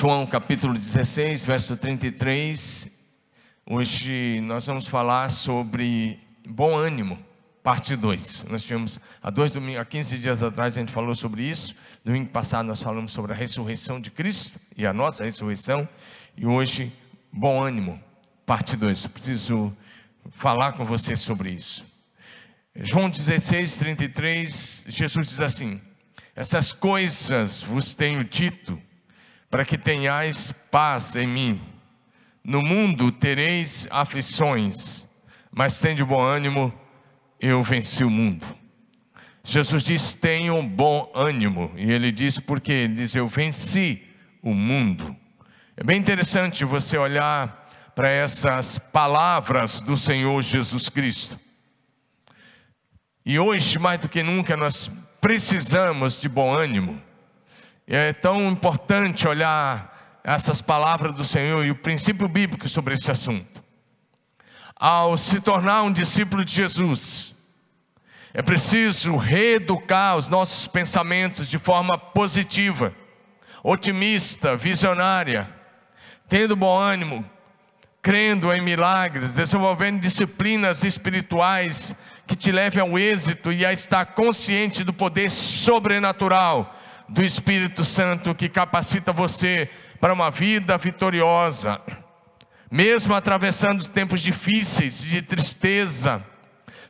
João capítulo 16, verso 33. Hoje nós vamos falar sobre bom ânimo, parte 2. Nós tivemos há dois domingos, há 15 dias atrás a gente falou sobre isso. Domingo passado nós falamos sobre a ressurreição de Cristo e a nossa ressurreição. E hoje, bom ânimo, parte 2. Preciso falar com você sobre isso. João 16, 33, Jesus diz assim: Essas coisas vos tenho dito para que tenhais paz em mim. No mundo tereis aflições, mas tende bom ânimo, eu venci o mundo. Jesus diz: tenham bom ânimo, e ele diz porque ele diz: eu venci o mundo. É bem interessante você olhar para essas palavras do Senhor Jesus Cristo. E hoje, mais do que nunca, nós precisamos de bom ânimo. É tão importante olhar essas palavras do Senhor e o princípio bíblico sobre esse assunto. Ao se tornar um discípulo de Jesus, é preciso reeducar os nossos pensamentos de forma positiva, otimista, visionária, tendo bom ânimo, crendo em milagres, desenvolvendo disciplinas espirituais que te levem ao êxito e a estar consciente do poder sobrenatural do Espírito Santo que capacita você para uma vida vitoriosa, mesmo atravessando tempos difíceis, de tristeza,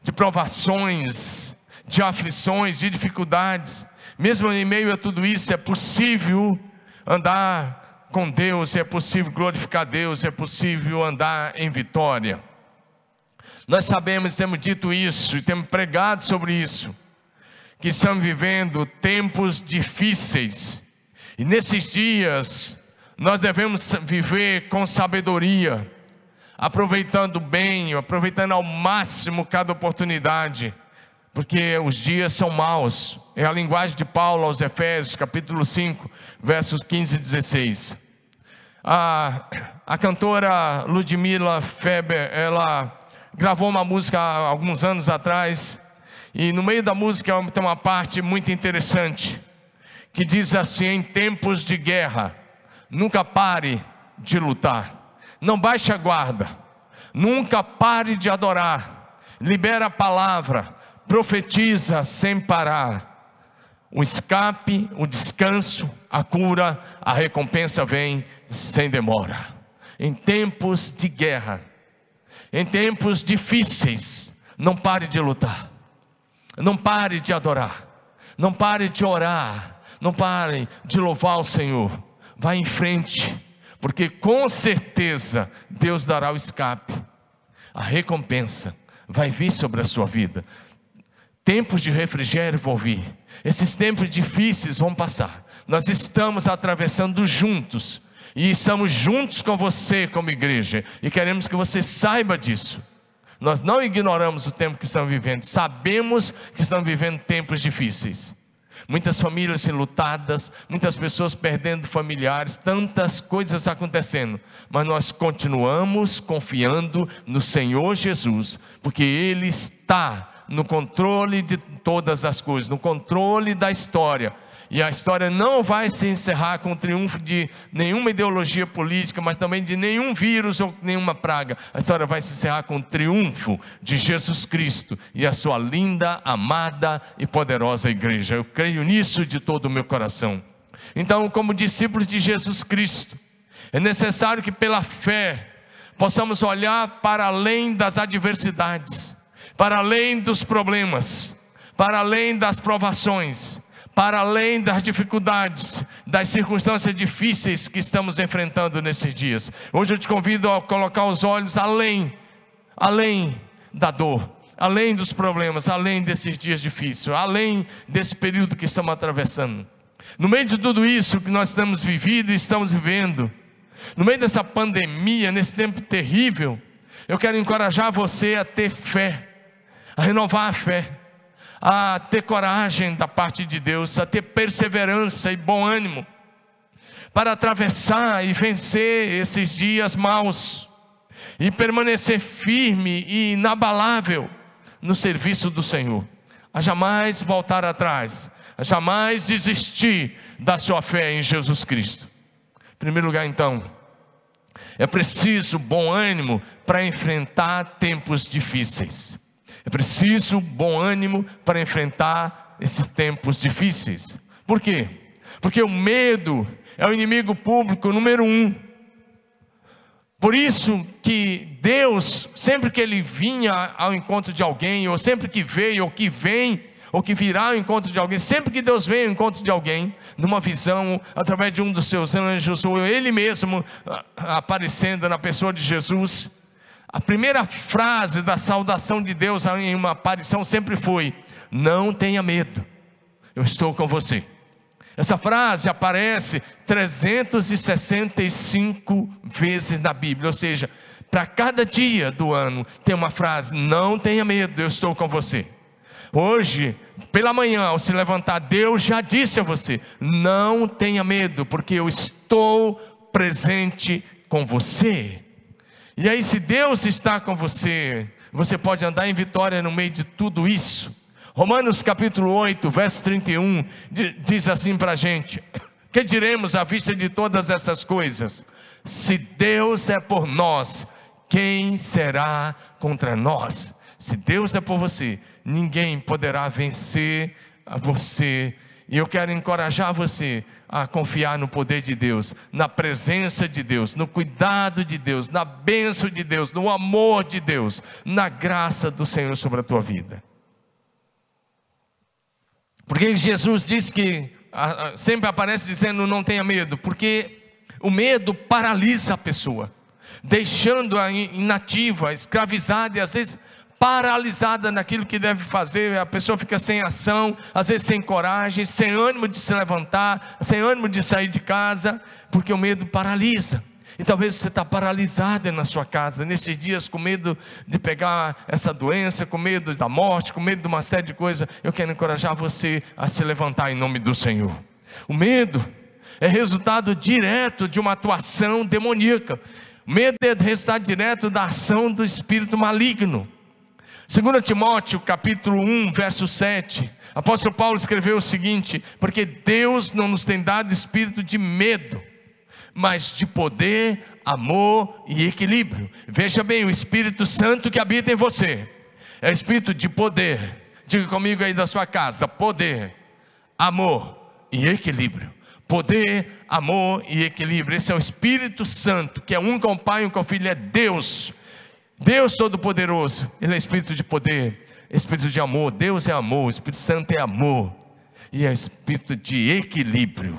de provações, de aflições, de dificuldades, mesmo em meio a tudo isso, é possível andar com Deus, é possível glorificar Deus, é possível andar em vitória. Nós sabemos, temos dito isso e temos pregado sobre isso que estamos vivendo tempos difíceis. E nesses dias, nós devemos viver com sabedoria, aproveitando bem, aproveitando ao máximo cada oportunidade, porque os dias são maus. É a linguagem de Paulo aos Efésios, capítulo 5, versos 15 e 16. A, a cantora Ludmila Feber, ela gravou uma música há alguns anos atrás, e no meio da música tem uma parte muito interessante, que diz assim: em tempos de guerra, nunca pare de lutar, não baixe a guarda, nunca pare de adorar, libera a palavra, profetiza sem parar. O escape, o descanso, a cura, a recompensa vem sem demora. Em tempos de guerra, em tempos difíceis, não pare de lutar. Não pare de adorar, não pare de orar, não pare de louvar o Senhor. Vá em frente, porque com certeza Deus dará o escape, a recompensa vai vir sobre a sua vida. Tempos de refrigério vão vir, esses tempos difíceis vão passar. Nós estamos atravessando juntos e estamos juntos com você como igreja e queremos que você saiba disso. Nós não ignoramos o tempo que estamos vivendo, sabemos que estamos vivendo tempos difíceis. Muitas famílias enlutadas, muitas pessoas perdendo familiares, tantas coisas acontecendo, mas nós continuamos confiando no Senhor Jesus, porque Ele está no controle de todas as coisas, no controle da história e a história não vai se encerrar com o triunfo de nenhuma ideologia política, mas também de nenhum vírus ou nenhuma praga. A história vai se encerrar com o triunfo de Jesus Cristo e a sua linda, amada e poderosa igreja. Eu creio nisso de todo o meu coração. Então, como discípulos de Jesus Cristo, é necessário que pela fé possamos olhar para além das adversidades, para além dos problemas, para além das provações para além das dificuldades, das circunstâncias difíceis que estamos enfrentando nesses dias. Hoje eu te convido a colocar os olhos além, além da dor, além dos problemas, além desses dias difíceis, além desse período que estamos atravessando. No meio de tudo isso que nós estamos vivendo e estamos vivendo, no meio dessa pandemia, nesse tempo terrível, eu quero encorajar você a ter fé, a renovar a fé a ter coragem da parte de Deus, a ter perseverança e bom ânimo, para atravessar e vencer esses dias maus, e permanecer firme e inabalável no serviço do Senhor, a jamais voltar atrás, a jamais desistir da sua fé em Jesus Cristo. Em primeiro lugar, então, é preciso bom ânimo para enfrentar tempos difíceis. É preciso bom ânimo para enfrentar esses tempos difíceis. Por quê? Porque o medo é o inimigo público número um. Por isso que Deus, sempre que Ele vinha ao encontro de alguém, ou sempre que veio, ou que vem, ou que virá ao encontro de alguém, sempre que Deus vem ao encontro de alguém, numa visão, através de um dos seus anjos, ou Ele mesmo aparecendo na pessoa de Jesus, a primeira frase da saudação de Deus em uma aparição sempre foi: Não tenha medo, eu estou com você. Essa frase aparece 365 vezes na Bíblia, ou seja, para cada dia do ano tem uma frase: Não tenha medo, eu estou com você. Hoje, pela manhã, ao se levantar, Deus já disse a você: Não tenha medo, porque eu estou presente com você. E aí, se Deus está com você, você pode andar em vitória no meio de tudo isso. Romanos capítulo 8, verso 31, diz assim para a gente: Que diremos à vista de todas essas coisas? Se Deus é por nós, quem será contra nós? Se Deus é por você, ninguém poderá vencer você. E eu quero encorajar você a confiar no poder de Deus, na presença de Deus, no cuidado de Deus, na bênção de Deus, no amor de Deus, na graça do Senhor sobre a tua vida. Porque Jesus disse que sempre aparece dizendo não tenha medo, porque o medo paralisa a pessoa, deixando-a inativa, escravizada e às vezes paralisada naquilo que deve fazer, a pessoa fica sem ação, às vezes sem coragem, sem ânimo de se levantar, sem ânimo de sair de casa, porque o medo paralisa. E talvez você está paralisado na sua casa, nesses dias, com medo de pegar essa doença, com medo da morte, com medo de uma série de coisas. Eu quero encorajar você a se levantar em nome do Senhor. O medo é resultado direto de uma atuação demoníaca. O medo é resultado direto da ação do espírito maligno. 2 Timóteo capítulo 1, verso 7. Apóstolo Paulo escreveu o seguinte: Porque Deus não nos tem dado espírito de medo, mas de poder, amor e equilíbrio. Veja bem, o Espírito Santo que habita em você é espírito de poder. Diga comigo aí da sua casa: poder, amor e equilíbrio. Poder, amor e equilíbrio. Esse é o Espírito Santo, que é um com o Pai, um com o Filho, é Deus. Deus Todo-Poderoso, Ele é Espírito de poder, Espírito de amor. Deus é amor, Espírito Santo é amor e é Espírito de equilíbrio.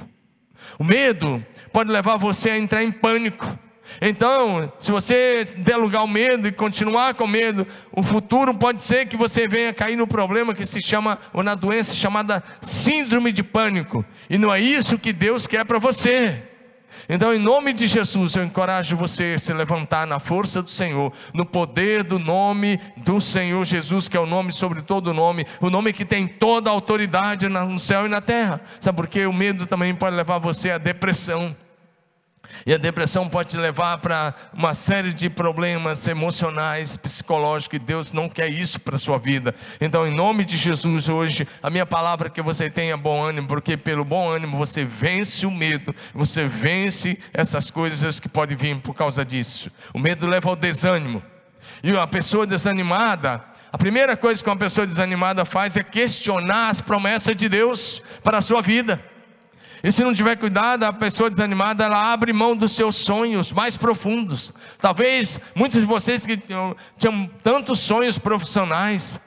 O medo pode levar você a entrar em pânico. Então, se você der lugar ao medo e continuar com medo, o futuro pode ser que você venha cair no problema que se chama, ou na doença chamada síndrome de pânico. E não é isso que Deus quer para você. Então, em nome de Jesus, eu encorajo você a se levantar na força do Senhor, no poder do nome do Senhor Jesus, que é o nome sobre todo nome, o nome que tem toda a autoridade no céu e na terra. Sabe por quê? O medo também pode levar você à depressão. E a depressão pode te levar para uma série de problemas emocionais, psicológicos, e Deus não quer isso para a sua vida. Então, em nome de Jesus, hoje, a minha palavra é que você tenha bom ânimo, porque pelo bom ânimo você vence o medo, você vence essas coisas que podem vir por causa disso. O medo leva ao desânimo. E uma pessoa desanimada, a primeira coisa que uma pessoa desanimada faz é questionar as promessas de Deus para a sua vida. E se não tiver cuidado, a pessoa desanimada, ela abre mão dos seus sonhos mais profundos. Talvez muitos de vocês que tinham tantos sonhos profissionais,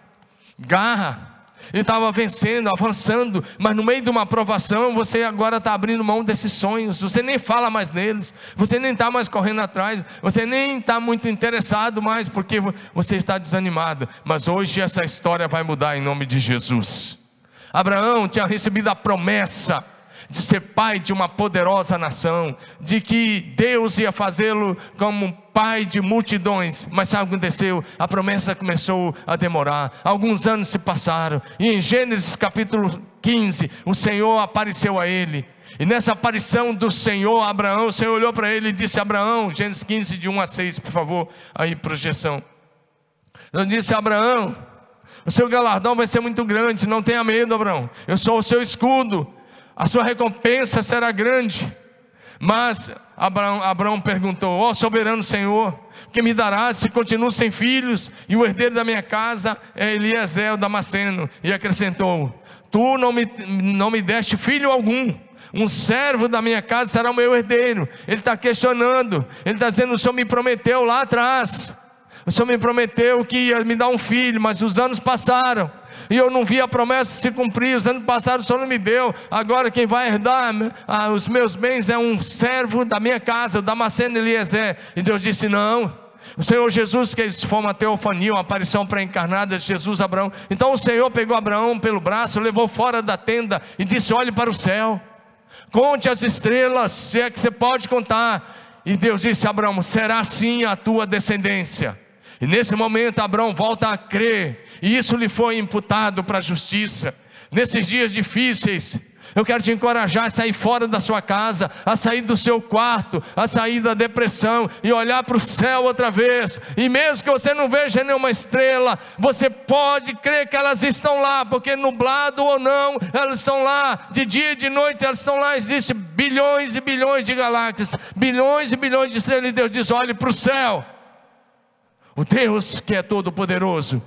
garra, e estava vencendo, avançando, mas no meio de uma aprovação, você agora está abrindo mão desses sonhos, você nem fala mais neles, você nem está mais correndo atrás, você nem está muito interessado mais, porque você está desanimado. Mas hoje essa história vai mudar em nome de Jesus. Abraão tinha recebido a promessa, de ser pai de uma poderosa nação, de que Deus ia fazê-lo como pai de multidões, mas sabe o que aconteceu? A promessa começou a demorar, alguns anos se passaram, e em Gênesis capítulo 15, o Senhor apareceu a ele, e nessa aparição do Senhor Abraão, o Senhor olhou para ele e disse: Abraão, Gênesis 15, de 1 a 6, por favor, aí projeção. Ele disse: Abraão, o seu galardão vai ser muito grande, não tenha medo, Abraão, eu sou o seu escudo, a sua recompensa será grande. Mas Abraão, Abraão perguntou: Ó oh, soberano Senhor, que me darás se continuo sem filhos e o herdeiro da minha casa é Eliezer o Damasceno? E acrescentou: Tu não me, não me deste filho algum. Um servo da minha casa será o meu herdeiro. Ele está questionando. Ele está dizendo: O Senhor me prometeu lá atrás. O Senhor me prometeu que ia me dar um filho, mas os anos passaram e eu não vi a promessa se cumprir. Os anos passados o Senhor não me deu. Agora quem vai herdar ah, os meus bens é um servo da minha casa, o Damasceno Eliezer. E Deus disse: Não. O Senhor Jesus, que foi uma teofania, uma aparição pré-encarnada de Jesus Abraão. Então o Senhor pegou Abraão pelo braço, levou fora da tenda e disse: Olhe para o céu, conte as estrelas, se é que você pode contar. E Deus disse a Abraão: Será assim a tua descendência. E nesse momento Abraão volta a crer, e isso lhe foi imputado para a justiça. Nesses dias difíceis, eu quero te encorajar a sair fora da sua casa, a sair do seu quarto, a sair da depressão e olhar para o céu outra vez. E mesmo que você não veja nenhuma estrela, você pode crer que elas estão lá, porque nublado ou não, elas estão lá, de dia e de noite elas estão lá. Existem bilhões e bilhões de galáxias, bilhões e bilhões de estrelas, e Deus diz: olhe para o céu. O Deus que é todo-poderoso,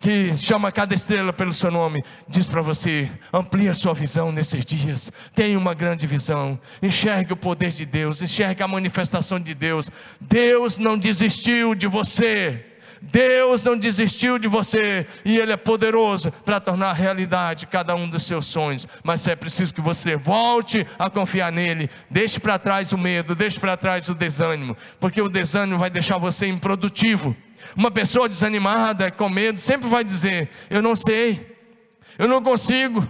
que chama cada estrela pelo seu nome, diz para você: amplie a sua visão nesses dias, tenha uma grande visão, enxergue o poder de Deus, enxergue a manifestação de Deus. Deus não desistiu de você. Deus não desistiu de você e Ele é poderoso para tornar realidade cada um dos seus sonhos. Mas é preciso que você volte a confiar nele. Deixe para trás o medo, deixe para trás o desânimo, porque o desânimo vai deixar você improdutivo. Uma pessoa desanimada, com medo, sempre vai dizer: Eu não sei, eu não consigo,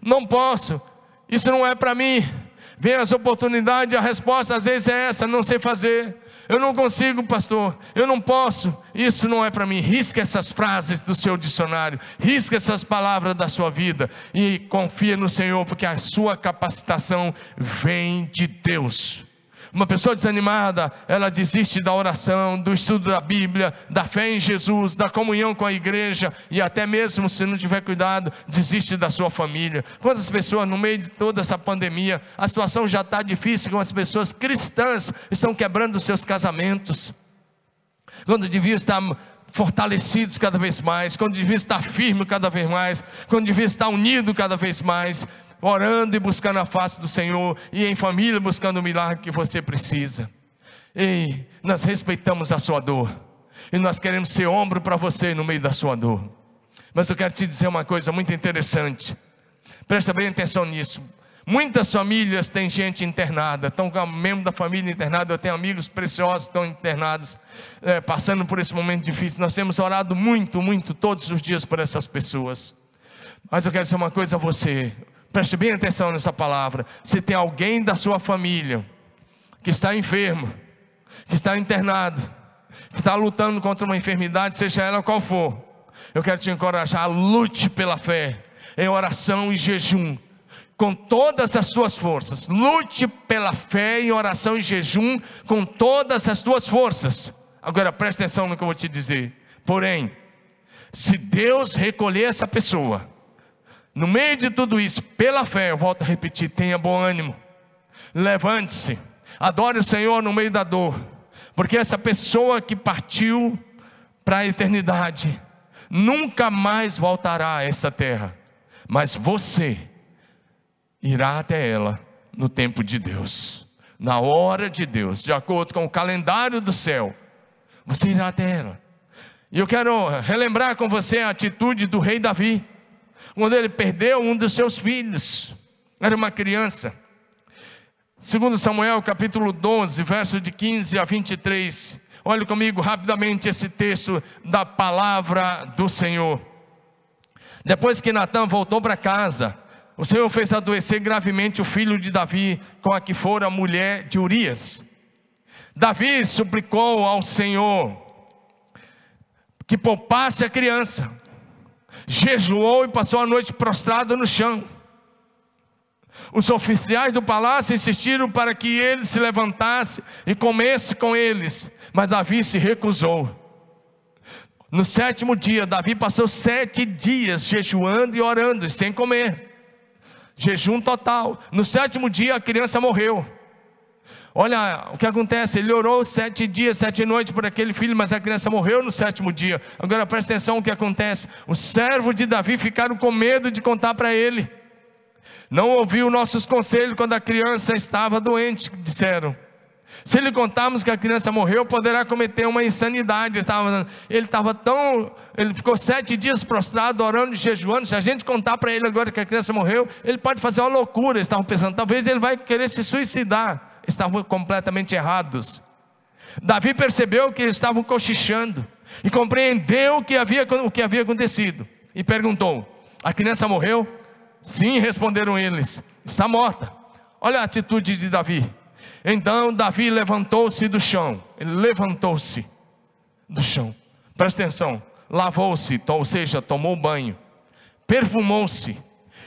não posso, isso não é para mim. Vem as oportunidades, a resposta às vezes é essa: não sei fazer. Eu não consigo, pastor. Eu não posso. Isso não é para mim. Risca essas frases do seu dicionário. Risca essas palavras da sua vida. E confia no Senhor, porque a sua capacitação vem de Deus. Uma pessoa desanimada, ela desiste da oração, do estudo da Bíblia, da fé em Jesus, da comunhão com a igreja e até mesmo se não tiver cuidado, desiste da sua família. Quantas pessoas no meio de toda essa pandemia, a situação já está difícil, com as pessoas cristãs estão quebrando seus casamentos. Quando deviam estar fortalecidos cada vez mais, quando devia estar firme cada vez mais, quando devia estar unido cada vez mais, orando e buscando a face do Senhor, e em família buscando o milagre que você precisa. E nós respeitamos a sua dor, e nós queremos ser ombro para você no meio da sua dor. Mas eu quero te dizer uma coisa muito interessante, presta bem atenção nisso. Muitas famílias têm gente internada, estão com membro da família internada. Eu tenho amigos preciosos que estão internados, é, passando por esse momento difícil. Nós temos orado muito, muito, todos os dias por essas pessoas. Mas eu quero dizer uma coisa a você: Preste bem atenção nessa palavra. Se tem alguém da sua família que está enfermo, que está internado, que está lutando contra uma enfermidade, seja ela qual for, eu quero te encorajar, lute pela fé, em oração e jejum, com todas as suas forças. Lute pela fé em oração e jejum com todas as suas forças. Agora preste atenção no que eu vou te dizer. Porém, se Deus recolher essa pessoa, no meio de tudo isso, pela fé, eu volto a repetir: tenha bom ânimo, levante-se, adore o Senhor no meio da dor, porque essa pessoa que partiu para a eternidade nunca mais voltará a essa terra, mas você irá até ela no tempo de Deus, na hora de Deus, de acordo com o calendário do céu, você irá até ela. E eu quero relembrar com você a atitude do rei Davi quando ele perdeu um dos seus filhos, era uma criança. Segundo Samuel, capítulo 12, verso de 15 a 23. Olhe comigo rapidamente esse texto da palavra do Senhor. Depois que Natan voltou para casa, o Senhor fez adoecer gravemente o filho de Davi, com a que fora a mulher de Urias. Davi suplicou ao Senhor que poupasse a criança jejuou e passou a noite prostrado no chão. Os oficiais do palácio insistiram para que ele se levantasse e comesse com eles, mas Davi se recusou. No sétimo dia, Davi passou sete dias jejuando e orando, sem comer, jejum total. No sétimo dia, a criança morreu. Olha o que acontece, ele orou sete dias, sete noites por aquele filho, mas a criança morreu no sétimo dia. Agora presta atenção o que acontece: os servos de Davi ficaram com medo de contar para ele. Não ouviu nossos conselhos quando a criança estava doente, disseram. Se lhe contarmos que a criança morreu, poderá cometer uma insanidade. Ele estava tão. Ele ficou sete dias prostrado, orando e jejuando. Se a gente contar para ele agora que a criança morreu, ele pode fazer uma loucura. Eles estavam pensando, talvez ele vai querer se suicidar estavam completamente errados. Davi percebeu que eles estavam cochichando e compreendeu o que havia, o que havia acontecido e perguntou: A criança morreu? Sim, responderam eles: Está morta. Olha a atitude de Davi. Então Davi levantou-se do chão. Ele levantou-se do chão. Presta atenção. Lavou-se, ou seja, tomou banho. Perfumou-se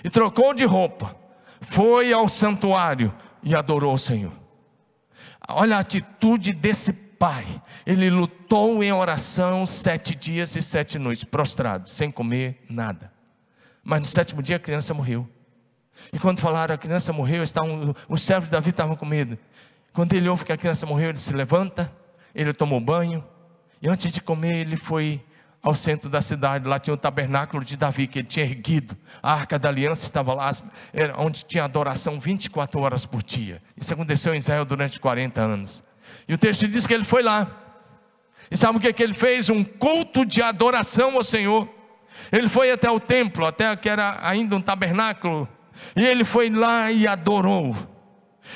e trocou de roupa. Foi ao santuário e adorou o Senhor. Olha a atitude desse pai. Ele lutou em oração sete dias e sete noites, prostrado, sem comer nada. Mas no sétimo dia a criança morreu. E quando falaram a criança morreu, estavam, os servos de Davi estavam com medo. Quando ele ouve que a criança morreu, ele se levanta, ele tomou banho, e antes de comer, ele foi ao centro da cidade. Lá tinha o tabernáculo de Davi, que ele tinha erguido. A arca da aliança estava lá, onde tinha adoração 24 horas por dia. Isso aconteceu em Israel durante 40 anos. E o texto diz que ele foi lá. E sabe o que, que ele fez? Um culto de adoração ao Senhor. Ele foi até o templo, até que era ainda um tabernáculo. E ele foi lá e adorou.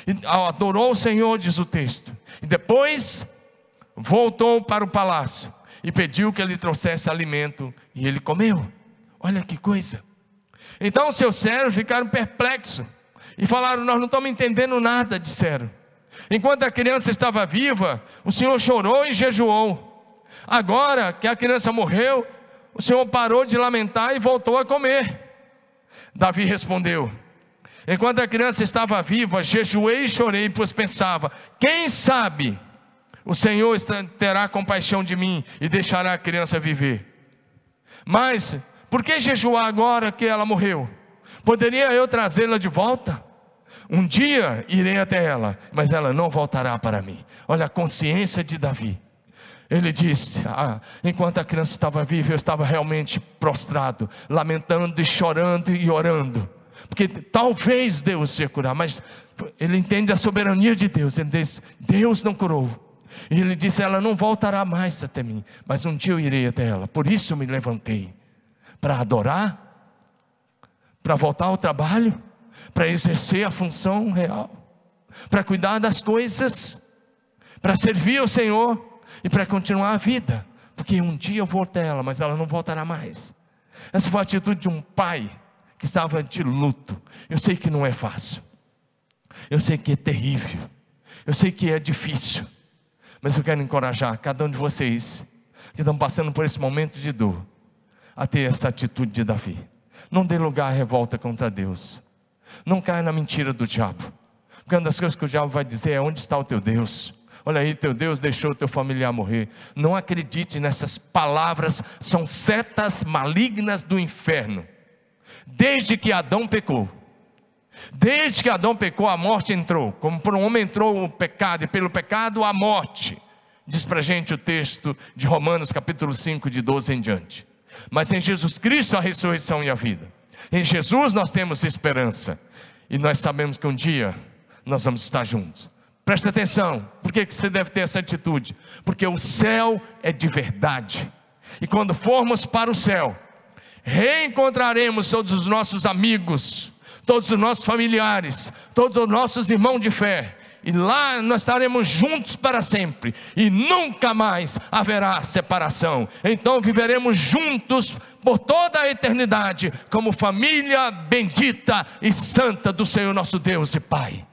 E adorou o Senhor, diz o texto. E depois voltou para o palácio e pediu que ele trouxesse alimento, e ele comeu. Olha que coisa. Então seus servos ficaram perplexos e falaram: Nós não estamos entendendo nada, disseram. Enquanto a criança estava viva, o Senhor chorou e jejuou. Agora que a criança morreu, o Senhor parou de lamentar e voltou a comer. Davi respondeu: Enquanto a criança estava viva, jejuei e chorei, pois pensava: quem sabe o Senhor terá compaixão de mim e deixará a criança viver. Mas, por que jejuar agora que ela morreu? Poderia eu trazê-la de volta? Um dia irei até ela, mas ela não voltará para mim. Olha a consciência de Davi. Ele disse: ah, enquanto a criança estava viva, eu estava realmente prostrado, lamentando e chorando e orando. Porque talvez Deus ia curar, mas ele entende a soberania de Deus. Ele diz: Deus não curou. E ele disse: Ela não voltará mais até mim, mas um dia eu irei até ela. Por isso eu me levantei para adorar, para voltar ao trabalho, para exercer a função real, para cuidar das coisas, para servir ao Senhor e para continuar a vida. Porque um dia eu vou até ela, mas ela não voltará mais. Essa foi a atitude de um pai que estava de luto. Eu sei que não é fácil. Eu sei que é terrível. Eu sei que é difícil. Mas eu quero encorajar cada um de vocês que estão passando por esse momento de dor a ter essa atitude de Davi. Não dê lugar à revolta contra Deus. Não caia na mentira do diabo. Porque uma das coisas que o diabo vai dizer é: onde está o teu Deus? Olha aí, teu Deus deixou o teu familiar morrer. Não acredite nessas palavras, são setas malignas do inferno. Desde que Adão pecou, Desde que Adão pecou, a morte entrou. Como por um homem entrou o pecado, e pelo pecado a morte. Diz para gente o texto de Romanos, capítulo 5, de 12 em diante. Mas em Jesus Cristo a ressurreição e a vida. Em Jesus nós temos esperança. E nós sabemos que um dia nós vamos estar juntos. Presta atenção, por que você deve ter essa atitude? Porque o céu é de verdade. E quando formos para o céu, reencontraremos todos os nossos amigos, todos os nossos familiares, todos os nossos irmãos de fé. E lá nós estaremos juntos para sempre, e nunca mais haverá separação. Então viveremos juntos por toda a eternidade, como família bendita e santa do Senhor nosso Deus e Pai.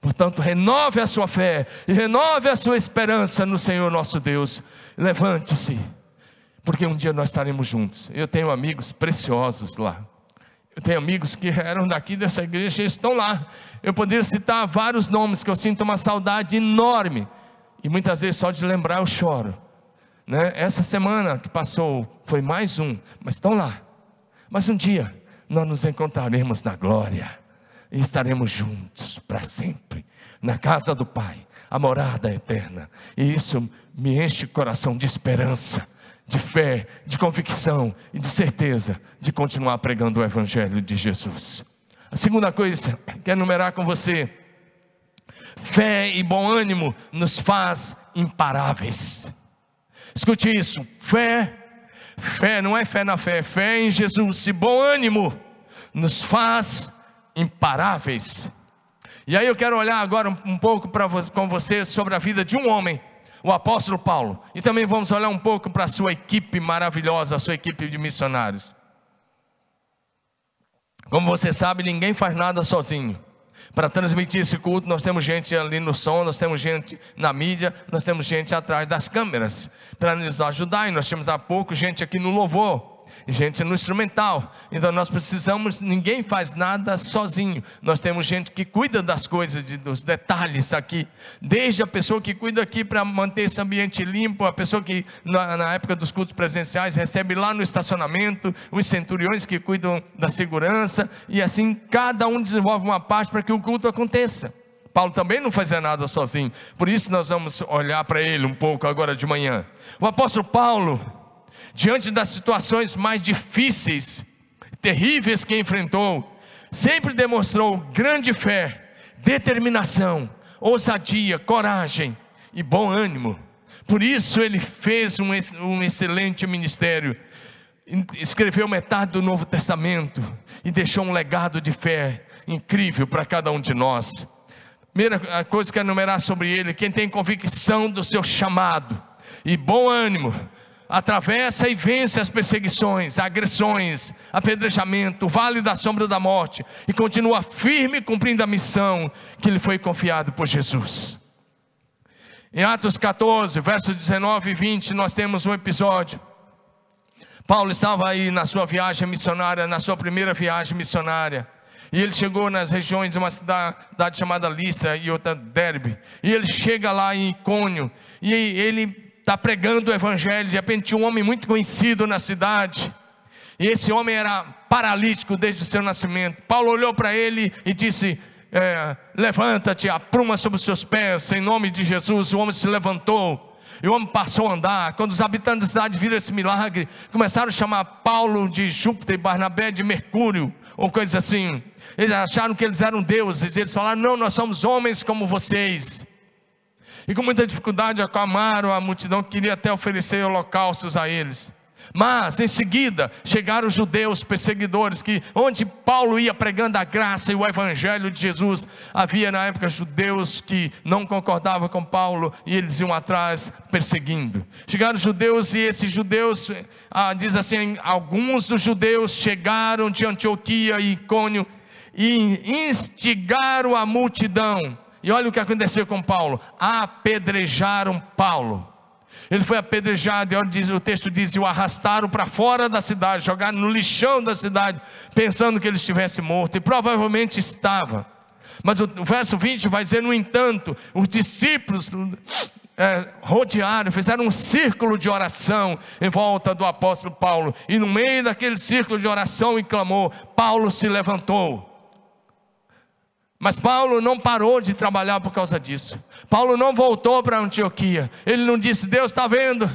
Portanto, renove a sua fé e renove a sua esperança no Senhor nosso Deus. Levante-se, porque um dia nós estaremos juntos. Eu tenho amigos preciosos lá. Eu tenho amigos que eram daqui dessa igreja e estão lá. Eu poderia citar vários nomes que eu sinto uma saudade enorme. E muitas vezes só de lembrar eu choro. Né? Essa semana que passou foi mais um, mas estão lá. Mas um dia nós nos encontraremos na glória. e estaremos juntos para sempre, na casa do Pai, a morada eterna. E isso me enche o coração de esperança, de fé, de convicção e de certeza de continuar pregando o Evangelho de Jesus. A segunda coisa que enumerar com você: fé e bom ânimo nos faz imparáveis. Escute isso: fé, fé não é fé na fé, é fé em Jesus e bom ânimo nos faz imparáveis. E aí eu quero olhar agora um, pouco para com você sobre a vida de um homem, o apóstolo Paulo. E também vamos olhar um pouco para a sua equipe maravilhosa, a sua equipe de missionários. Como você sabe, ninguém faz nada sozinho. Para transmitir esse culto, nós temos gente ali no som, nós temos gente na mídia, nós temos gente atrás das câmeras para nos ajudar. E nós temos há pouco gente aqui no louvor gente no instrumental. Então nós precisamos, ninguém faz nada sozinho. Nós temos gente que cuida das coisas, de, dos detalhes aqui. Desde a pessoa que cuida aqui para manter esse ambiente limpo, a pessoa que na, na, época dos cultos presenciais recebe lá no estacionamento, os centuriões que cuidam da segurança, e assim cada um desenvolve uma parte para que o culto aconteça. Paulo também não fazia nada sozinho, por isso nós vamos olhar para ele um pouco agora de manhã. O apóstolo Paulo, diante das situações mais difíceis, terríveis que enfrentou, sempre demonstrou grande fé, determinação, ousadia, coragem e bom ânimo. Por isso ele fez um, um excelente ministério, escreveu metade do Novo Testamento e deixou um legado de fé incrível para cada um de nós. Primeira coisa que eu enumerar sobre ele: quem tem convicção do seu chamado e bom ânimo, atravessa e vence as perseguições, agressões, apedrejamento, o vale da sombra da morte e continua firme cumprindo a missão que lhe foi confiada por Jesus. Em Atos 14, versos 19 e 20, nós temos um episódio. Paulo estava aí na sua viagem missionária, na sua primeira viagem missionária. E ele chegou nas regiões de uma cidade chamada Listra e outra Derbe. E ele chega lá em Icônio. E ele está pregando o evangelho. De repente, um homem muito conhecido na cidade. E esse homem era paralítico desde o seu nascimento. Paulo olhou para ele e disse: é, Levanta-te, apruma sobre os seus pés, em nome de Jesus. O homem se levantou. E o homem passou a andar. Quando os habitantes da cidade viram esse milagre, começaram a chamar Paulo de Júpiter e Barnabé de Mercúrio, ou coisa assim. Eles acharam que eles eram deuses. Eles falaram: Não, nós somos homens como vocês e com muita dificuldade acalmaram a multidão que queria até oferecer holocaustos a eles. Mas em seguida chegaram os judeus perseguidores que onde Paulo ia pregando a graça e o evangelho de Jesus, havia na época judeus que não concordavam com Paulo e eles iam atrás perseguindo. Chegaram os judeus e esses judeus, ah, diz assim, alguns dos judeus chegaram de Antioquia e Icônio e instigaram a multidão e olha o que aconteceu com Paulo: apedrejaram Paulo. Ele foi apedrejado, e o texto diz: e o arrastaram para fora da cidade, jogaram no lixão da cidade, pensando que ele estivesse morto, e provavelmente estava. Mas o, o verso 20 vai dizer: no entanto, os discípulos é, rodearam, fizeram um círculo de oração em volta do apóstolo Paulo, e no meio daquele círculo de oração e clamou, Paulo se levantou mas Paulo não parou de trabalhar por causa disso. Paulo não voltou para Antioquia. Ele não disse: Deus está vendo,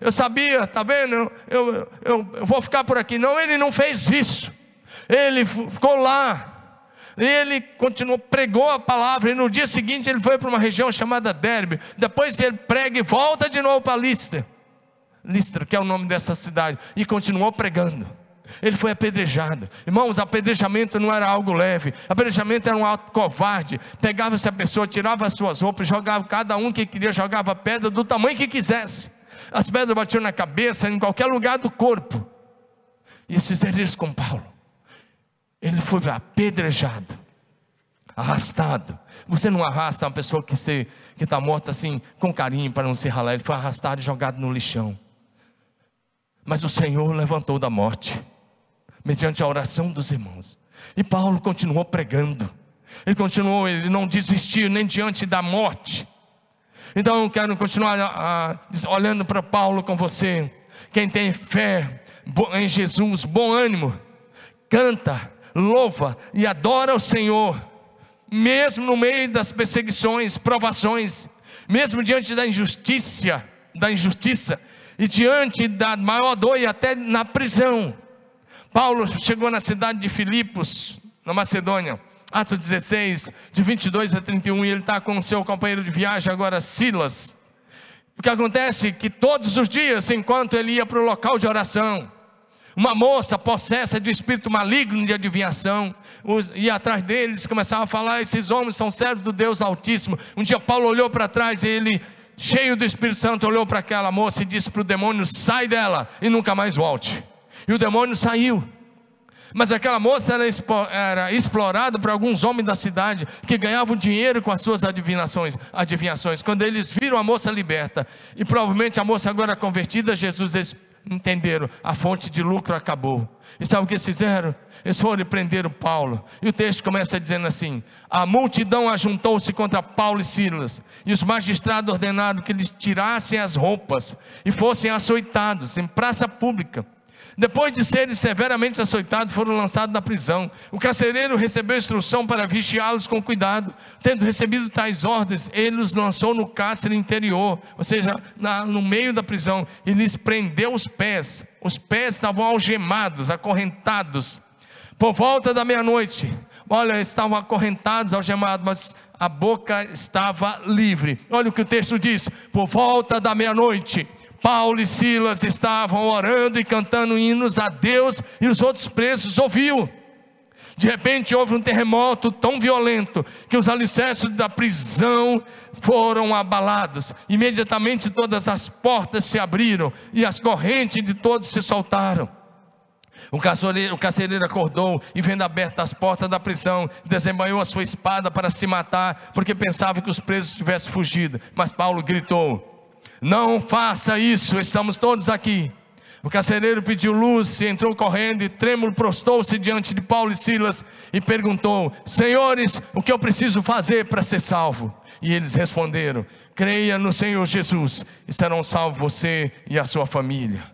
eu sabia, está vendo, eu, eu, eu, eu vou ficar por aqui. Não, ele não fez isso. Ele ficou lá. E ele continuou, pregou a palavra. E no dia seguinte ele foi para uma região chamada Derbe. Depois ele prega e volta de novo para Listra. Listra, que é o nome dessa cidade. E continuou pregando ele foi apedrejado. Irmãos, apedrejamento não era algo leve, apedrejamento era um ato covarde. Pegava essa pessoa, tirava as suas roupas, jogava cada um que queria, jogava pedra do tamanho que quisesse. As pedras batiam na cabeça, em qualquer lugar do corpo. E fizeram isso com Paulo. Ele foi apedrejado, arrastado. Você não arrasta uma pessoa que está morta assim, com carinho, para não se ralar. Ele foi arrastado e jogado no lixão. Mas o Senhor levantou da morte mediante a oração dos irmãos. E Paulo continuou pregando. Ele continuou, ele não desistiu nem diante da morte. Então eu quero continuar a, a, olhando para Paulo com você. Quem tem fé em Jesus, bom ânimo, canta, louva e adora o Senhor, mesmo no meio das perseguições, provações, mesmo diante da injustiça, da injustiça e diante da maior dor e até na prisão. Paulo chegou na cidade de Filipos, na Macedônia, Atos 16, de 22 a 31, e ele está com o seu companheiro de viagem agora, Silas. O que acontece é que todos os dias, enquanto ele ia para o local de oração, uma moça possessa de espírito maligno de adivinhação, ia atrás deles, começava a falar: esses homens são servos do Deus Altíssimo. Um dia Paulo olhou para trás e ele, cheio do Espírito Santo, olhou para aquela moça e disse para o demônio: sai dela e nunca mais volte. E o demônio saiu. Mas aquela moça era, era explorada por alguns homens da cidade que ganhavam dinheiro com as suas adivinações, adivinhações. Quando eles viram a moça liberta, e provavelmente a moça agora convertida Jesus, eles entenderam, a fonte de lucro acabou. E sabe o que eles fizeram? Eles foram e prenderam Paulo. E o texto começa dizendo assim: A multidão ajuntou-se contra Paulo e Silas, e os magistrados ordenaram que eles tirassem as roupas e fossem açoitados em praça pública. Depois de serem severamente açoitados, foram lançados na prisão. O carcereiro recebeu instrução para vigiá-los com cuidado. Tendo recebido tais ordens, ele os lançou no cárcere interior, ou seja, na, no meio da prisão, e lhes prendeu os pés. Os pés estavam algemados, acorrentados. Por volta da meia-noite, olha, estavam acorrentados, algemados, mas a boca estava livre. Olha o que o texto diz: por volta da meia-noite Paulo e Silas estavam orando e cantando hinos a Deus e os outros presos ouviam. De repente houve um terremoto tão violento que os alicerces da prisão foram abalados. Imediatamente todas as portas se abriram e as correntes de todos se soltaram. O carcereiro, o carcereiro acordou e, vendo abertas as portas da prisão, desembanhou a sua espada para se matar, porque pensava que os presos tivessem fugido. Mas Paulo gritou: não faça isso, estamos todos aqui. O carcereiro pediu luz e entrou correndo e trêmulo prostou-se diante de Paulo e Silas e perguntou: Senhores, o que eu preciso fazer para ser salvo? E eles responderam: Creia no Senhor Jesus, estarão salvos você e a sua família.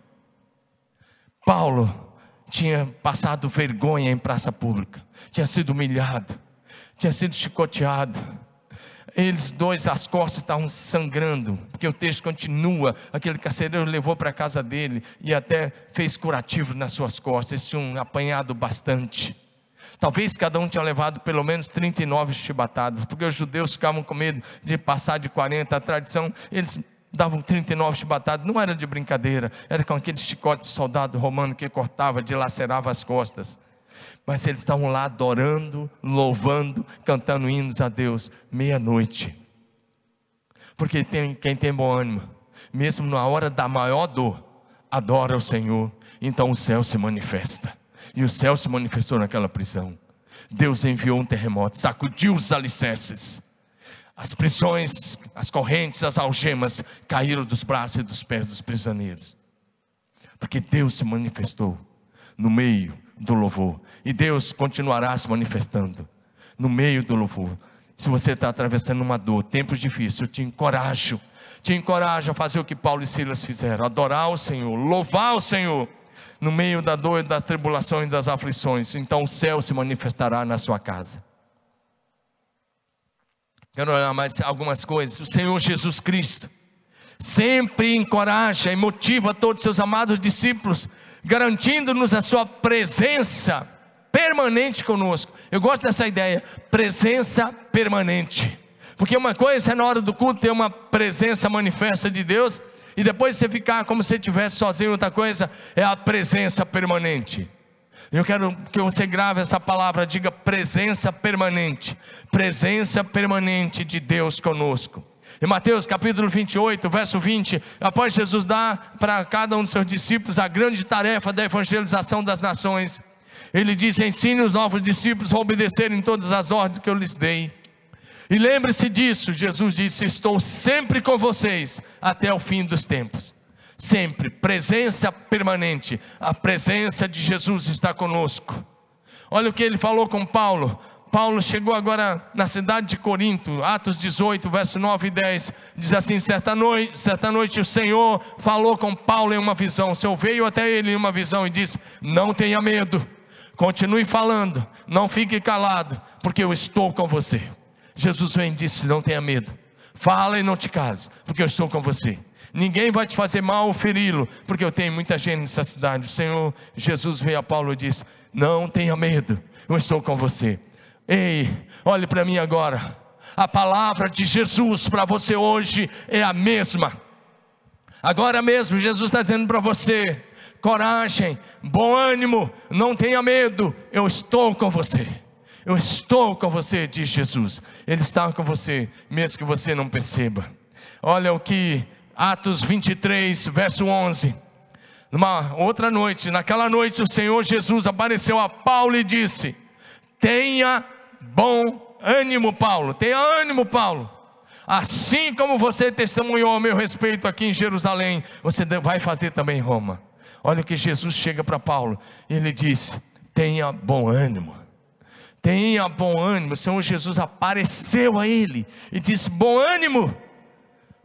Paulo tinha passado vergonha em praça pública, tinha sido humilhado, tinha sido chicoteado eles dois, as costas estavam sangrando, porque o texto continua. Aquele carcereiro levou para a casa dele e até fez curativo nas suas costas. Eles tinham apanhado bastante. Talvez cada um tinha levado pelo menos 39 chibatadas, porque os judeus ficavam com medo de passar de 40. A tradição, eles davam 39 chibatadas, não era de brincadeira, era com aquele chicote de soldado romano que cortava, dilacerava as costas mas eles estavam lá adorando, louvando, cantando hinos a Deus, meia-noite. Porque tem, quem tem bom ânimo, mesmo na hora da maior dor, adora o Senhor, então o céu se manifesta. E o céu se manifestou naquela prisão. Deus enviou um terremoto, sacudiu os alicerces. As prisões, as correntes, as algemas caíram dos braços e dos pés dos prisioneiros. Porque Deus se manifestou no meio do louvor. E Deus continuará se manifestando no meio do louvor. Se você está atravessando uma dor, tempos difíceis, eu te encorajo, te encorajo a fazer o que Paulo e Silas fizeram: adorar o Senhor, louvar o Senhor, no meio da dor, das tribulações, das aflições. Então o céu se manifestará na sua casa. Quero olhar mais algumas coisas. O Senhor Jesus Cristo sempre encoraja e motiva todos os seus amados discípulos garantindo-nos a sua presença permanente conosco. Eu gosto dessa ideia, presença permanente. Porque uma coisa é na hora do culto ter uma presença manifesta de Deus, e depois você ficar como se estivesse sozinho, outra coisa é a presença permanente. Eu quero que você grave essa palavra, diga presença permanente, presença permanente de Deus conosco. Em Mateus capítulo 28, verso 20, após Jesus dar para cada um dos seus discípulos a grande tarefa da evangelização das nações, ele diz: ensine os novos discípulos a obedecerem todas as ordens que eu lhes dei. E lembre-se disso, Jesus disse: Estou sempre com vocês até o fim dos tempos. Sempre, presença permanente, a presença de Jesus está conosco. Olha o que ele falou com Paulo: Paulo chegou agora na cidade de Corinto, Atos 18, verso 9 e 10, diz assim: certa noite, certa noite o Senhor falou com Paulo em uma visão. O Senhor veio até ele em uma visão e disse: Não tenha medo, Continue falando, não fique calado, porque eu estou com você. Jesus vem e disse: Não tenha medo, fala e não te cales, porque eu estou com você. Ninguém vai te fazer mal ou feri-lo, porque eu tenho muita gente nessa cidade. O Senhor Jesus veio a Paulo e disse: Não tenha medo, eu estou com você. Ei, olhe para mim agora. A palavra de Jesus para você hoje é a mesma. Agora mesmo, Jesus está dizendo para você: coragem, bom ânimo, não tenha medo, eu estou com você. Eu estou com você, diz Jesus. Ele está com você, mesmo que você não perceba. Olha o que Atos 23, verso 11. Numa outra noite, naquela noite, o Senhor Jesus apareceu a Paulo e disse: Tenha bom ânimo, Paulo, tenha ânimo, Paulo. Assim como você testemunhou a meu respeito aqui em Jerusalém, você vai fazer também em Roma. Olha o que Jesus chega para Paulo, ele diz: Tenha bom ânimo. Tenha bom ânimo. O Senhor Jesus apareceu a ele e disse: Bom ânimo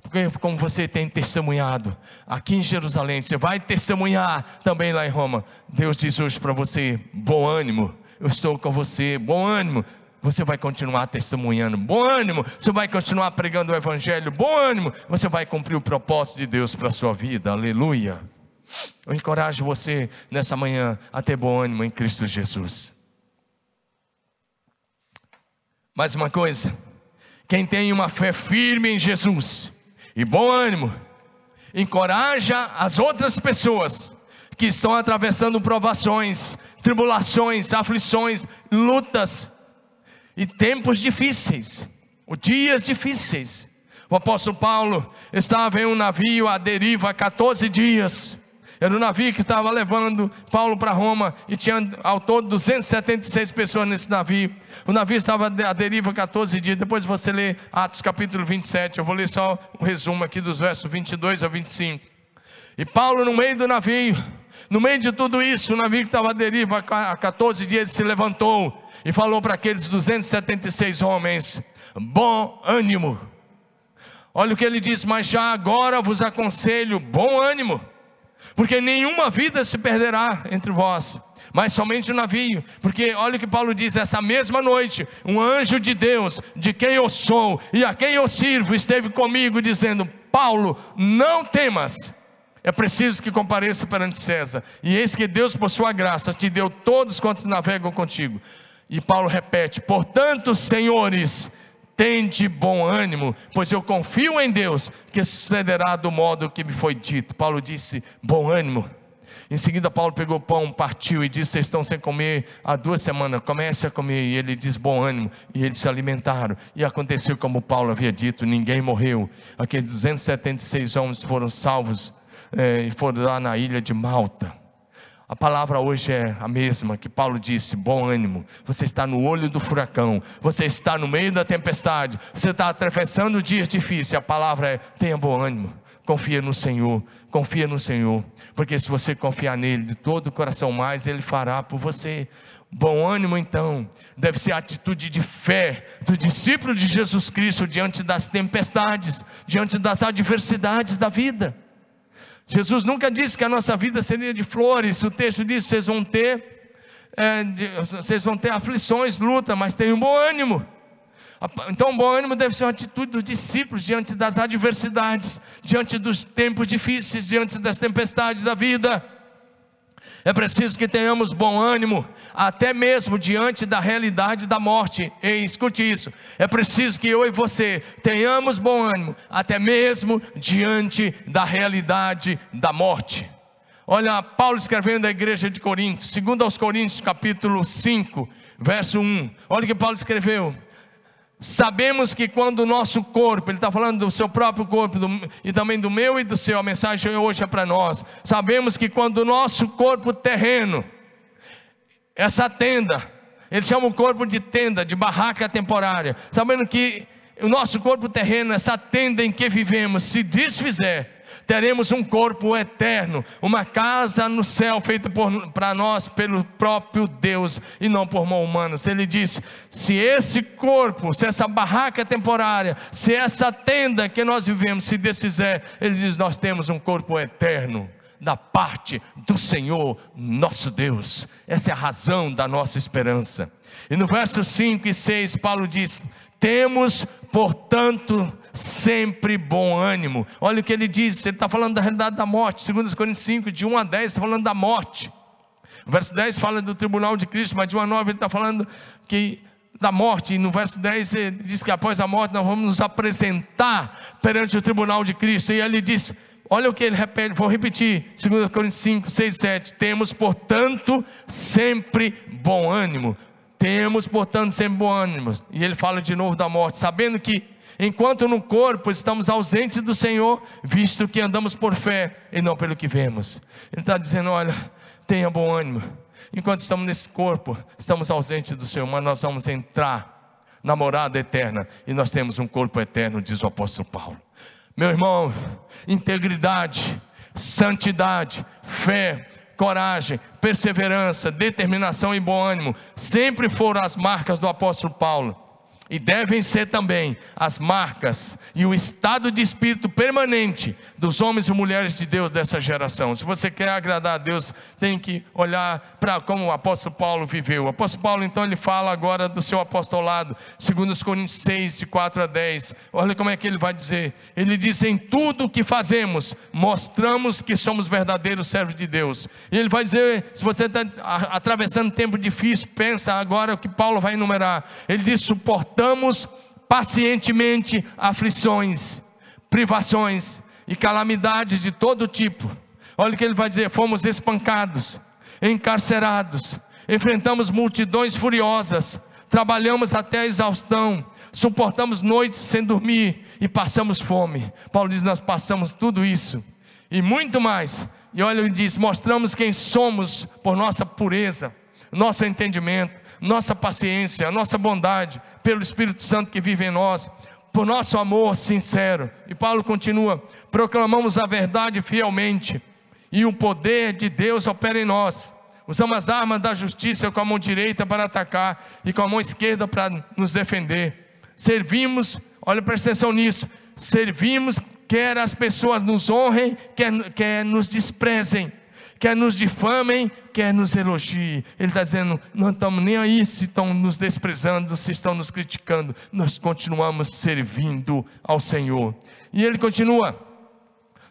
porque como você tem testemunhado aqui em Jerusalém, você vai testemunhar também lá em Roma. Deus diz hoje para você: bom ânimo, eu estou com você, bom ânimo. Você vai continuar testemunhando, bom ânimo. Você vai continuar pregando o Evangelho, bom ânimo. Você vai cumprir o propósito de Deus para a sua vida, aleluia. Eu encorajo você nessa manhã a ter bom ânimo em Cristo Jesus. Mais uma coisa, quem tem uma fé firme em Jesus, e bom ânimo. Encoraja as outras pessoas que estão atravessando provações, tribulações, aflições, lutas e tempos difíceis, dias difíceis. O apóstolo Paulo estava em um navio à deriva há 14 dias. Era o navio que estava levando Paulo para Roma e tinha ao todo 276 pessoas nesse navio. O navio estava à deriva 14 dias. Depois você lê Atos capítulo 27. Eu vou ler só um resumo aqui dos versos 22 a 25. E Paulo, no meio do navio, no meio de tudo isso, o navio que estava à deriva há 14 dias se levantou e falou para aqueles 276 homens: Bom ânimo. Olha o que ele diz, mas já agora vos aconselho, bom ânimo porque nenhuma vida se perderá entre vós, mas somente o navio, porque olha o que Paulo diz: essa mesma noite, um anjo de Deus, de quem eu sou e a quem eu sirvo, esteve comigo, dizendo: Paulo, não temas, é preciso que compareça perante César, e eis que Deus, por sua graça, te deu todos quantos navegam contigo. E Paulo repete: portanto, senhores, Tende bom ânimo, pois eu confio em Deus, que sucederá do modo que me foi dito. Paulo disse: bom ânimo. Em seguida, Paulo pegou o pão, partiu e disse: Vocês estão sem comer há duas semanas, comece a comer. E ele diz: Bom ânimo. E eles se alimentaram. E aconteceu como Paulo havia dito: ninguém morreu. Aqueles 276 homens foram salvos é, e foram lá na ilha de Malta. A palavra hoje é a mesma que Paulo disse: bom ânimo. Você está no olho do furacão, você está no meio da tempestade, você está atravessando dias difíceis. A palavra é: tenha bom ânimo, confia no Senhor, confia no Senhor, porque se você confiar nele de todo o coração mais, ele fará por você. Bom ânimo, então, deve ser a atitude de fé do discípulo de Jesus Cristo diante das tempestades, diante das adversidades da vida. Jesus nunca disse que a nossa vida seria de flores. O texto diz: vocês vão ter, é, de, vocês vão ter aflições, luta, mas tenham bom ânimo. Então, bom ânimo deve ser uma atitude dos discípulos diante das adversidades, diante dos tempos difíceis, diante das tempestades da vida. É preciso que tenhamos bom ânimo, até mesmo diante da realidade da morte. Ei, escute isso. É preciso que eu e você tenhamos bom ânimo, até mesmo diante da realidade da morte. Olha, Paulo escrevendo à igreja de Corinto, segundo aos Coríntios, capítulo 5, verso 1. Olha o que Paulo escreveu. Sabemos que quando o nosso corpo, ele está falando do seu próprio corpo do, e também do meu e do seu, a mensagem hoje é para nós. Sabemos que quando o nosso corpo terreno, essa tenda, ele chama o corpo de tenda, de barraca temporária, sabendo que o nosso corpo terreno, essa tenda em que vivemos, se desfizer, teremos um corpo eterno, uma casa no céu feita para nós pelo próprio Deus e não por mão humana. Ele disse: se esse corpo, se essa barraca temporária, se essa tenda que nós vivemos se desfizer, ele diz: nós temos um corpo eterno da parte do Senhor nosso Deus. Essa é a razão da nossa esperança. E no verso 5 e 6, Paulo diz: Temos, portanto, sempre bom ânimo. Olha o que ele diz, ele está falando da realidade da morte, 2 Coríntios 5, de 1 a 10, está falando da morte. O verso 10 fala do tribunal de Cristo, mas de 1 a 9 ele está falando que da morte, e no verso 10 ele diz que após a morte nós vamos nos apresentar perante o tribunal de Cristo, e ele diz: olha o que ele repete, vou repetir, 2 Coríntios 5, 6, 7: temos, portanto, sempre bom ânimo. Temos, portanto, sempre bom ânimo. E ele fala de novo da morte, sabendo que enquanto no corpo estamos ausentes do Senhor, visto que andamos por fé e não pelo que vemos. Ele está dizendo: olha, tenha bom ânimo Enquanto estamos nesse corpo, estamos ausentes do Senhor, mas nós vamos entrar na morada eterna e nós temos um corpo eterno, diz o apóstolo Paulo. Meu irmão, integridade, santidade, fé, coragem, perseverança, determinação e bom ânimo. Sempre foram as marcas do apóstolo Paulo e devem ser também as marcas e o estado de espírito permanente dos homens e mulheres de Deus dessa geração. Se você quer agradar a Deus, tem que olhar para como o apóstolo Paulo viveu. O apóstolo Paulo, então, ele fala agora do seu apostolado, segundo os Coríntios 6, de 4 a 10. Olha como é que ele vai dizer. Ele diz: em tudo o que fazemos, mostramos que somos verdadeiros servos de Deus. E ele vai dizer: se você está atravessando um tempo difícil, pensa agora o que Paulo vai enumerar. Ele diz: suportamos pacientemente aflições, privações e calamidades de todo tipo. Olha o que ele vai dizer: fomos espancados, encarcerados, enfrentamos multidões furiosas, trabalhamos até a exaustão, suportamos noites sem dormir e passamos fome. Paulo diz: Nós passamos tudo isso e muito mais. E olha, ele diz: Mostramos quem somos por nossa pureza, nosso entendimento, nossa paciência, nossa bondade, pelo Espírito Santo que vive em nós, por nosso amor sincero. E Paulo continua: proclamamos a verdade fielmente, e o poder de Deus opera em nós. Usamos as armas da justiça com a mão direita para atacar e com a mão esquerda para nos defender. Servimos, olha, presta atenção nisso. Servimos, quer as pessoas nos honrem, quer, quer nos desprezem quer nos difamem, quer nos elogiem. Ele está dizendo: não estamos nem aí se estão nos desprezando, se estão nos criticando, nós continuamos servindo ao Senhor. E ele continua: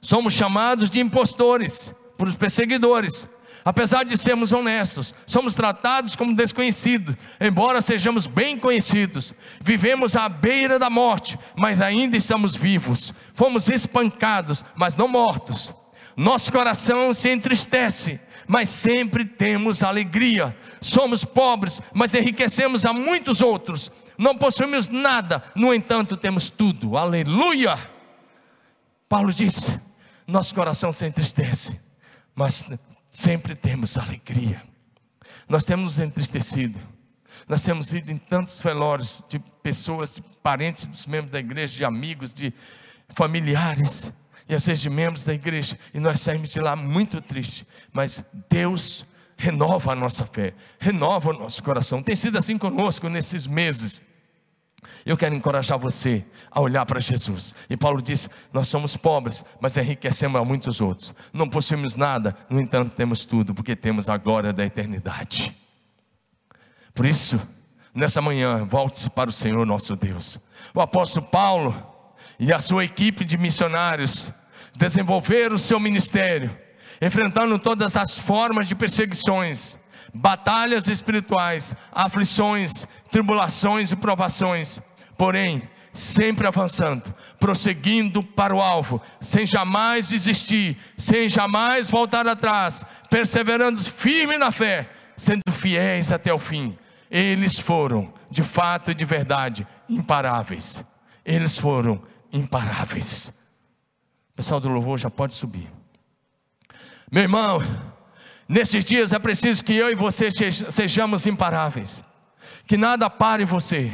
somos chamados de impostores por os perseguidores. Apesar de sermos honestos, somos tratados como desconhecidos, embora sejamos bem conhecidos. Vivemos à beira da morte, mas ainda estamos vivos. Fomos espancados, mas não mortos nosso coração se entristece, mas sempre temos alegria. Somos pobres, mas enriquecemos a muitos outros. Não possuímos nada, no entanto, temos tudo. Aleluia! Paulo disse: nosso coração se entristece, mas sempre temos alegria. Nós temos nos entristecido. Nós temos ido em tantos velórios de pessoas, de parentes dos membros da igreja, de amigos, de familiares e às vezes de membros da igreja, e nós saímos de lá muito tristes, mas Deus renova a nossa fé, renova o nosso coração. Tem sido assim conosco nesses meses. Eu quero encorajar você a olhar para Jesus. E Paulo disse: Nós somos pobres, mas enriquecemos a muitos outros. Não possuímos nada, no entanto, temos tudo, porque temos a glória da eternidade. Por isso, nessa manhã, volte-se para o Senhor nosso Deus. O apóstolo Paulo e a sua equipe de missionários desenvolveram o seu ministério, enfrentando todas as formas de perseguições, batalhas espirituais, aflições, tribulações e provações, porém, sempre avançando, prosseguindo para o alvo, sem jamais desistir, sem jamais voltar atrás, perseverando firme na fé, sendo fiéis até o fim. Eles foram, de fato e de verdade, imparáveis. Eles foram imparáveis. O pessoal do louvor já pode subir. Meu irmão, nesses dias é preciso que eu e você sejamos imparáveis. Que nada pare você.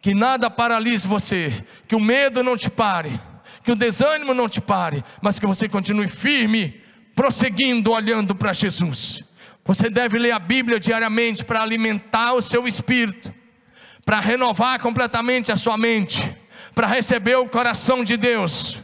Que nada paralise você. Que o medo não te pare. Que o desânimo não te pare. Mas que você continue firme, prosseguindo, olhando para Jesus. Você deve ler a Bíblia diariamente para alimentar o seu espírito. Para renovar completamente a sua mente para receber o coração de Deus,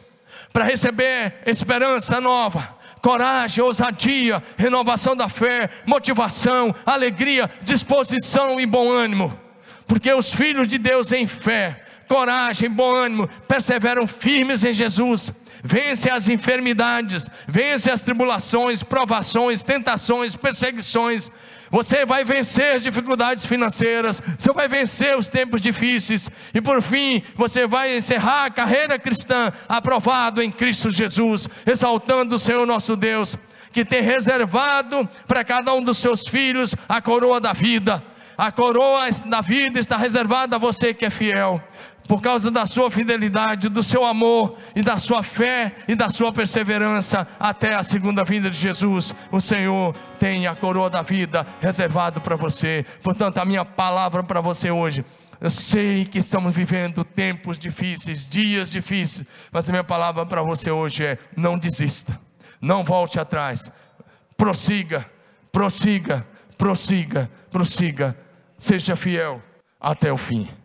para receber esperança nova, coragem, ousadia, renovação da fé, motivação, alegria, disposição e bom ânimo. Porque os filhos de Deus em fé, coragem, bom ânimo, perseveram firmes em Jesus vence as enfermidades, vence as tribulações, provações, tentações, perseguições. Você vai vencer as dificuldades financeiras, você vai vencer os tempos difíceis, e por fim, você vai encerrar a carreira cristã aprovado em Cristo Jesus, exaltando o Senhor nosso Deus, que tem reservado para cada um dos seus filhos a coroa da vida. A coroa da vida está reservada a você que é fiel por causa da sua fidelidade, do seu amor e da sua fé e da sua perseverança até a segunda vinda de Jesus, o Senhor tem a coroa da vida reservado para você. Portanto, a minha palavra para você hoje eu sei que estamos vivendo tempos difíceis, dias difíceis, mas a minha palavra para você hoje é: não desista, não volte atrás, prossiga, prossiga, prossiga, prossiga, seja fiel até o fim.